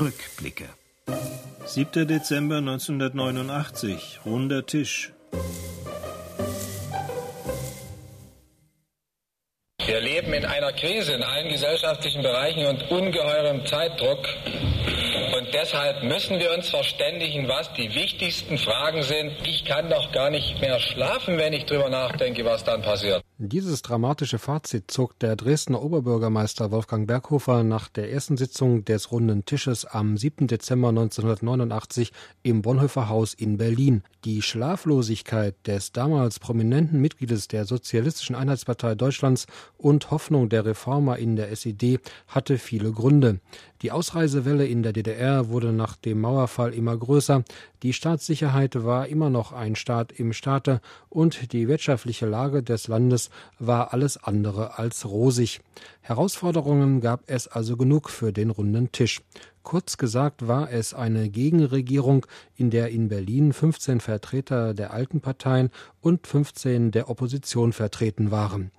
Rückblicke. 7. Dezember 1989, runder Tisch. Wir leben in einer Krise in allen gesellschaftlichen Bereichen und ungeheurem Zeitdruck. Und deshalb müssen wir uns verständigen, was die wichtigsten Fragen sind. Ich kann doch gar nicht mehr schlafen, wenn ich drüber nachdenke, was dann passiert. Dieses dramatische Fazit zog der Dresdner Oberbürgermeister Wolfgang Berghofer nach der ersten Sitzung des Runden Tisches am 7. Dezember 1989 im Bonhoeffer Haus in Berlin. Die Schlaflosigkeit des damals prominenten Mitgliedes der Sozialistischen Einheitspartei Deutschlands und Hoffnung der Reformer in der SED hatte viele Gründe. Die Ausreisewelle in der DDR wurde nach dem Mauerfall immer größer, die Staatssicherheit war immer noch ein Staat im Staate und die wirtschaftliche Lage des Landes war alles andere als rosig. Herausforderungen gab es also genug für den runden Tisch. Kurz gesagt war es eine Gegenregierung, in der in Berlin 15 Vertreter der alten Parteien und 15 der Opposition vertreten waren.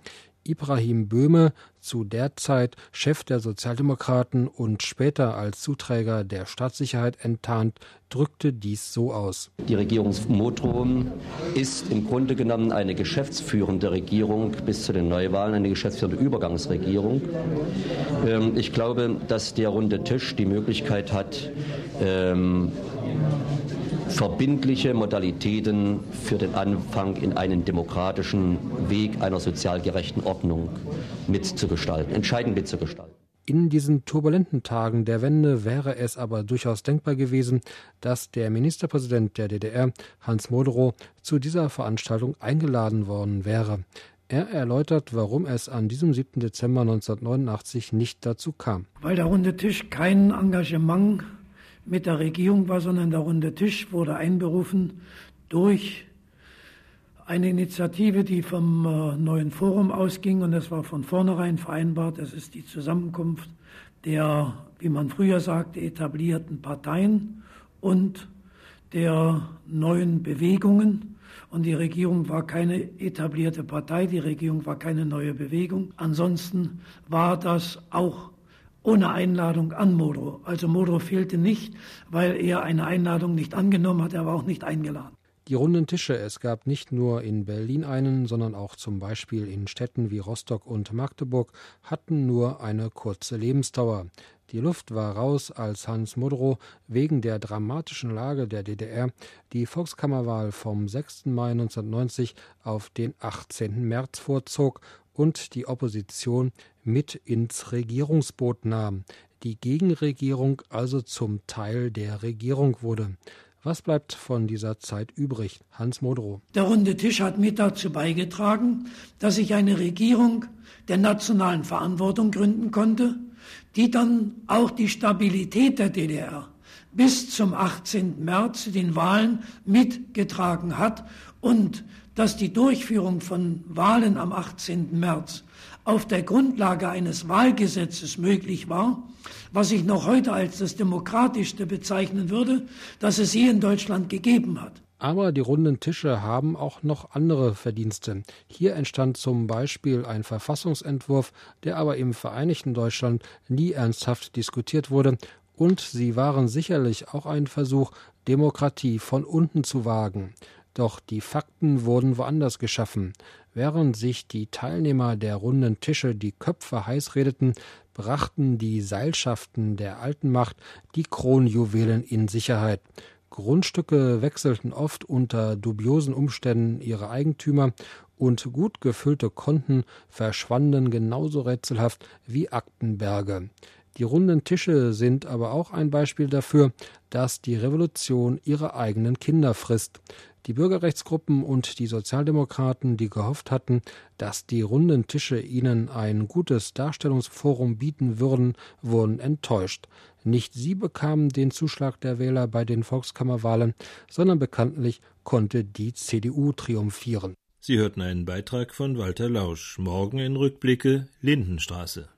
Ibrahim Böhme, zu der Zeit Chef der Sozialdemokraten und später als Zuträger der Staatssicherheit enttarnt, drückte dies so aus. Die Regierungsmotrum ist im Grunde genommen eine geschäftsführende Regierung bis zu den Neuwahlen, eine geschäftsführende Übergangsregierung. Ähm, ich glaube, dass der runde Tisch die Möglichkeit hat, ähm, verbindliche Modalitäten für den Anfang in einen demokratischen Weg einer sozial gerechten Ordnung mitzugestalten, entscheidend mitzugestalten. In diesen turbulenten Tagen der Wende wäre es aber durchaus denkbar gewesen, dass der Ministerpräsident der DDR, Hans Moderow, zu dieser Veranstaltung eingeladen worden wäre. Er erläutert, warum es an diesem 7. Dezember 1989 nicht dazu kam. Weil der runde Tisch kein Engagement mit der Regierung war, sondern der runde Tisch wurde einberufen durch eine Initiative, die vom äh, neuen Forum ausging und es war von vornherein vereinbart, es ist die Zusammenkunft der, wie man früher sagte, etablierten Parteien und der neuen Bewegungen. Und die Regierung war keine etablierte Partei, die Regierung war keine neue Bewegung. Ansonsten war das auch ohne Einladung an Modrow. Also Modrow fehlte nicht, weil er eine Einladung nicht angenommen hat, er war auch nicht eingeladen. Die runden Tische, es gab nicht nur in Berlin einen, sondern auch zum Beispiel in Städten wie Rostock und Magdeburg, hatten nur eine kurze Lebensdauer. Die Luft war raus, als Hans Modrow wegen der dramatischen Lage der DDR die Volkskammerwahl vom 6. Mai 1990 auf den 18. März vorzog und die Opposition mit ins Regierungsboot nahm, die Gegenregierung also zum Teil der Regierung wurde. Was bleibt von dieser Zeit übrig? Hans Modrow. Der runde Tisch hat mit dazu beigetragen, dass sich eine Regierung der nationalen Verantwortung gründen konnte, die dann auch die Stabilität der DDR bis zum 18. März den Wahlen mitgetragen hat und dass die Durchführung von Wahlen am 18. März auf der Grundlage eines Wahlgesetzes möglich war, was ich noch heute als das demokratischste bezeichnen würde, das es je in Deutschland gegeben hat. Aber die runden Tische haben auch noch andere Verdienste. Hier entstand zum Beispiel ein Verfassungsentwurf, der aber im Vereinigten Deutschland nie ernsthaft diskutiert wurde, und sie waren sicherlich auch ein Versuch, Demokratie von unten zu wagen. Doch die Fakten wurden woanders geschaffen. Während sich die Teilnehmer der runden Tische die Köpfe heiß redeten, brachten die Seilschaften der alten Macht die Kronjuwelen in Sicherheit. Grundstücke wechselten oft unter dubiosen Umständen ihre Eigentümer und gut gefüllte Konten verschwanden genauso rätselhaft wie Aktenberge. Die runden Tische sind aber auch ein Beispiel dafür, dass die Revolution ihre eigenen Kinder frisst. Die Bürgerrechtsgruppen und die Sozialdemokraten, die gehofft hatten, dass die runden Tische ihnen ein gutes Darstellungsforum bieten würden, wurden enttäuscht. Nicht sie bekamen den Zuschlag der Wähler bei den Volkskammerwahlen, sondern bekanntlich konnte die CDU triumphieren. Sie hörten einen Beitrag von Walter Lausch. Morgen in Rückblicke Lindenstraße.